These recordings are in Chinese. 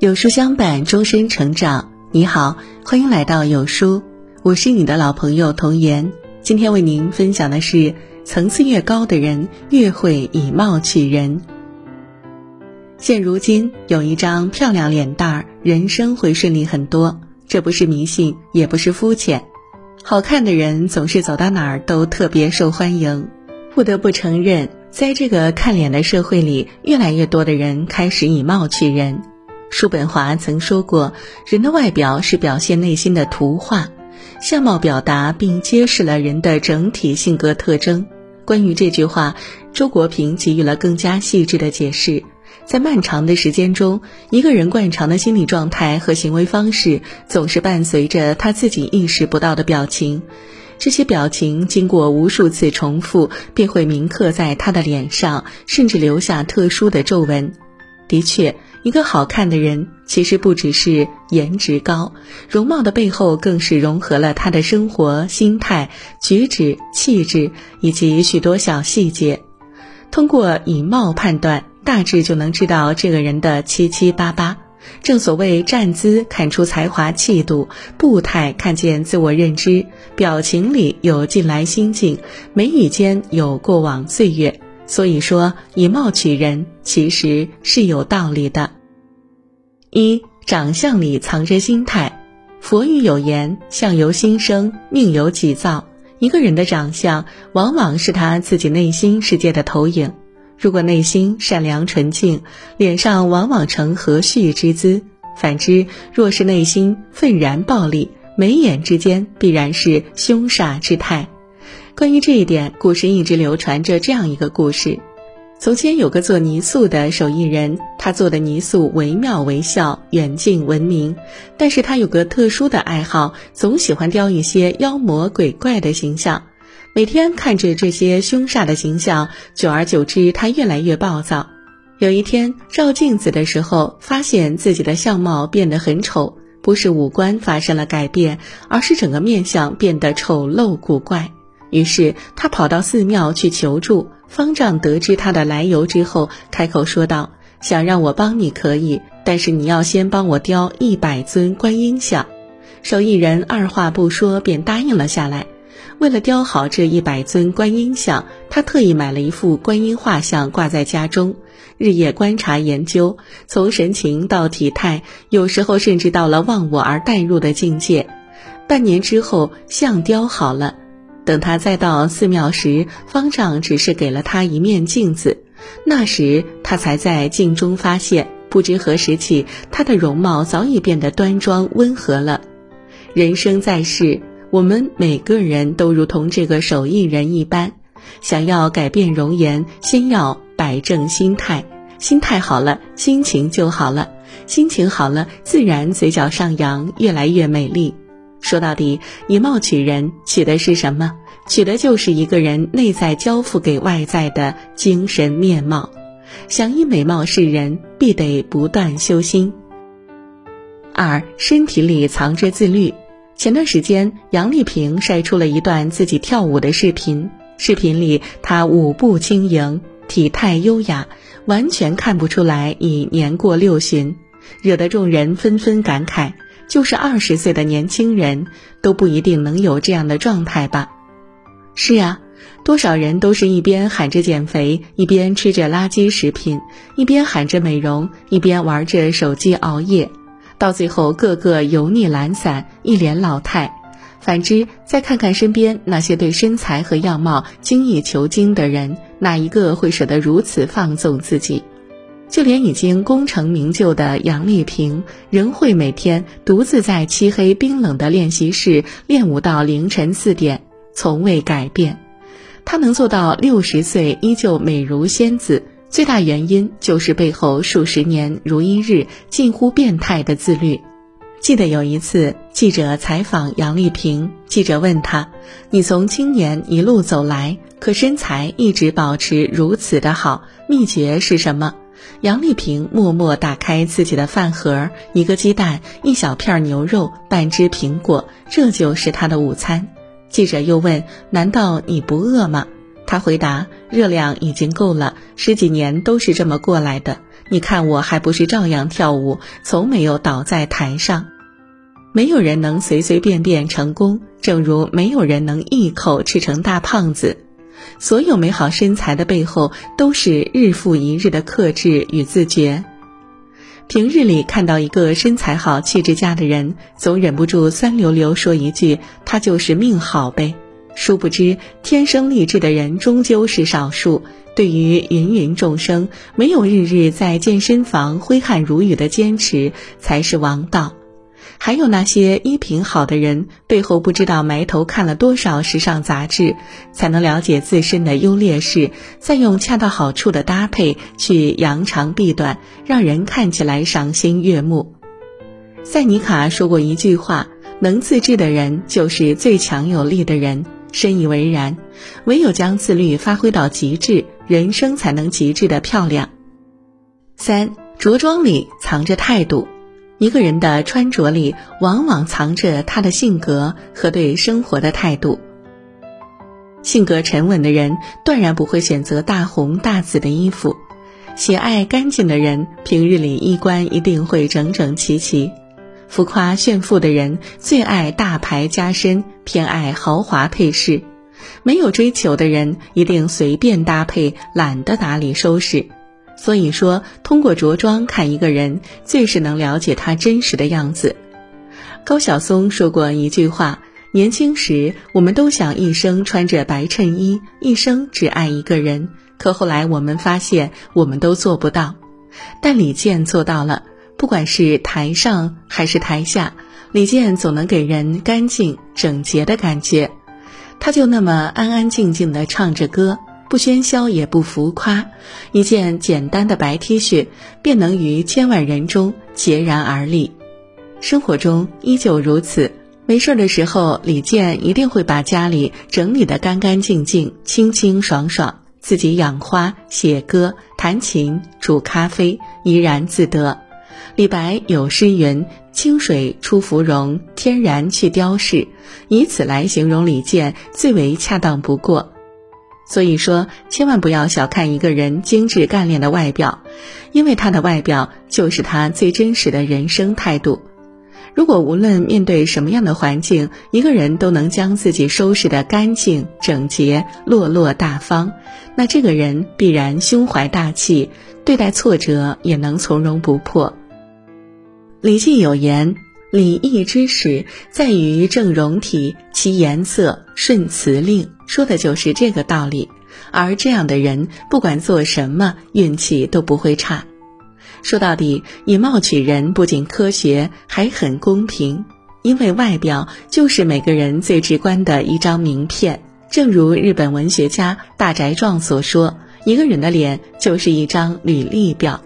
有书相伴，终身成长。你好，欢迎来到有书，我是你的老朋友童言。今天为您分享的是：层次越高的人，越会以貌取人。现如今，有一张漂亮脸蛋儿，人生会顺利很多。这不是迷信，也不是肤浅。好看的人总是走到哪儿都特别受欢迎。不得不承认，在这个看脸的社会里，越来越多的人开始以貌取人。叔本华曾说过：“人的外表是表现内心的图画，相貌表达并揭示了人的整体性格特征。”关于这句话，周国平给予了更加细致的解释：在漫长的时间中，一个人惯常的心理状态和行为方式，总是伴随着他自己意识不到的表情。这些表情经过无数次重复，便会铭刻在他的脸上，甚至留下特殊的皱纹。的确。一个好看的人，其实不只是颜值高，容貌的背后更是融合了他的生活、心态、举止、气质以及许多小细节。通过以貌判断，大致就能知道这个人的七七八八。正所谓站姿看出才华气度，步态看见自我认知，表情里有近来心境，眉宇间有过往岁月。所以说，以貌取人其实是有道理的。一，长相里藏着心态。佛语有言：“相由心生，命由己造。”一个人的长相，往往是他自己内心世界的投影。如果内心善良纯净，脸上往往呈和煦之姿；反之，若是内心愤然暴戾，眉眼之间必然是凶煞之态。关于这一点，古时一直流传着这样一个故事：从前有个做泥塑的手艺人，他做的泥塑惟妙惟肖，远近闻名。但是他有个特殊的爱好，总喜欢雕一些妖魔鬼怪的形象。每天看着这些凶煞的形象，久而久之，他越来越暴躁。有一天照镜子的时候，发现自己的相貌变得很丑，不是五官发生了改变，而是整个面相变得丑陋古怪。于是他跑到寺庙去求助，方丈得知他的来由之后，开口说道：“想让我帮你可以，但是你要先帮我雕一百尊观音像。”手艺人二话不说便答应了下来。为了雕好这一百尊观音像，他特意买了一幅观音画像挂在家中，日夜观察研究，从神情到体态，有时候甚至到了忘我而代入的境界。半年之后，像雕好了。等他再到寺庙时，方丈只是给了他一面镜子。那时他才在镜中发现，不知何时起，他的容貌早已变得端庄温和了。人生在世，我们每个人都如同这个手艺人一般，想要改变容颜，先要摆正心态。心态好了，心情就好了；心情好了，自然嘴角上扬，越来越美丽。说到底，以貌取人，取的是什么？取的就是一个人内在交付给外在的精神面貌。想以美貌示人，必得不断修心。二，身体里藏着自律。前段时间，杨丽萍晒出了一段自己跳舞的视频。视频里，她舞步轻盈，体态优雅，完全看不出来已年过六旬，惹得众人纷纷感慨。就是二十岁的年轻人都不一定能有这样的状态吧？是啊，多少人都是一边喊着减肥，一边吃着垃圾食品，一边喊着美容，一边玩着手机熬夜，到最后个个油腻懒散，一脸老态。反之，再看看身边那些对身材和样貌精益求精的人，哪一个会舍得如此放纵自己？就连已经功成名就的杨丽萍，仍会每天独自在漆黑冰冷的练习室练舞到凌晨四点，从未改变。她能做到六十岁依旧美如仙子，最大原因就是背后数十年如一日近乎变态的自律。记得有一次，记者采访杨丽萍，记者问她：“你从青年一路走来，可身材一直保持如此的好，秘诀是什么？”杨丽萍默默打开自己的饭盒，一个鸡蛋，一小片牛肉，半只苹果，这就是她的午餐。记者又问：“难道你不饿吗？”他回答：“热量已经够了，十几年都是这么过来的。你看我还不是照样跳舞，从没有倒在台上。没有人能随随便便成功，正如没有人能一口吃成大胖子。所有美好身材的背后，都是日复一日的克制与自觉。平日里看到一个身材好、气质佳的人，总忍不住酸溜溜说一句：“他就是命好呗。”殊不知，天生丽质的人终究是少数。对于芸芸众生，没有日日在健身房挥汗如雨的坚持，才是王道。还有那些衣品好的人，背后不知道埋头看了多少时尚杂志，才能了解自身的优劣势，再用恰到好处的搭配去扬长避短，让人看起来赏心悦目。塞尼卡说过一句话：“能自制的人就是最强有力的人。”深以为然，唯有将自律发挥到极致，人生才能极致的漂亮。三着装里藏着态度。一个人的穿着里，往往藏着他的性格和对生活的态度。性格沉稳的人，断然不会选择大红大紫的衣服；喜爱干净的人，平日里衣冠一定会整整齐齐；浮夸炫富的人，最爱大牌加身，偏爱豪华配饰；没有追求的人，一定随便搭配，懒得打理收拾。所以说，通过着装看一个人，最是能了解他真实的样子。高晓松说过一句话：“年轻时，我们都想一生穿着白衬衣，一生只爱一个人。可后来我们发现，我们都做不到。但李健做到了。不管是台上还是台下，李健总能给人干净整洁的感觉。他就那么安安静静地唱着歌。”不喧嚣也不浮夸，一件简单的白 T 恤便能于千万人中孑然而立。生活中依旧如此，没事的时候，李健一定会把家里整理得干干净净、清清爽爽，自己养花、写歌、弹琴、煮咖啡，怡然自得。李白有诗云：“清水出芙蓉，天然去雕饰。”以此来形容李健，最为恰当不过。所以说，千万不要小看一个人精致干练的外表，因为他的外表就是他最真实的人生态度。如果无论面对什么样的环境，一个人都能将自己收拾得干净整洁、落落大方，那这个人必然胸怀大气，对待挫折也能从容不迫。礼记有言。礼义之始，在于正容体，其颜色顺辞令，说的就是这个道理。而这样的人，不管做什么，运气都不会差。说到底，以貌取人不仅科学，还很公平，因为外表就是每个人最直观的一张名片。正如日本文学家大宅壮所说：“一个人的脸就是一张履历表。”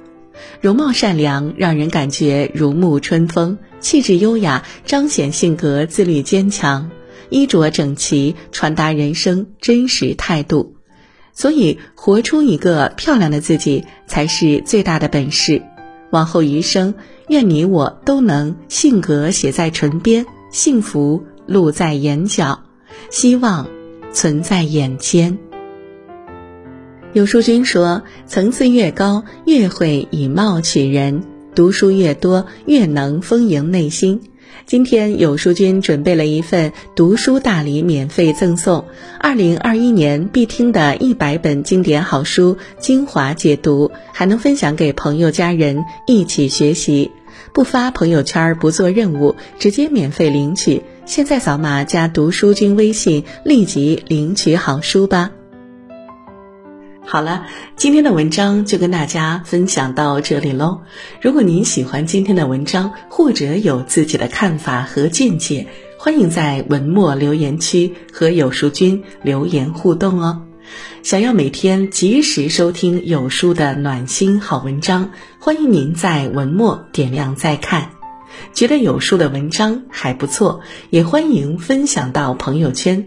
容貌善良，让人感觉如沐春风；气质优雅，彰显性格自律坚强；衣着整齐，传达人生真实态度。所以，活出一个漂亮的自己，才是最大的本事。往后余生，愿你我都能性格写在唇边，幸福露在眼角，希望存在眼间。有书君说：“层次越高，越会以貌取人；读书越多，越能丰盈内心。”今天有书君准备了一份读书大礼，免费赠送二零二一年必听的一百本经典好书精华解读，还能分享给朋友家人一起学习。不发朋友圈，不做任务，直接免费领取。现在扫码加读书君微信，立即领取好书吧。好了，今天的文章就跟大家分享到这里喽。如果您喜欢今天的文章，或者有自己的看法和见解，欢迎在文末留言区和有书君留言互动哦。想要每天及时收听有书的暖心好文章，欢迎您在文末点亮再看。觉得有书的文章还不错，也欢迎分享到朋友圈。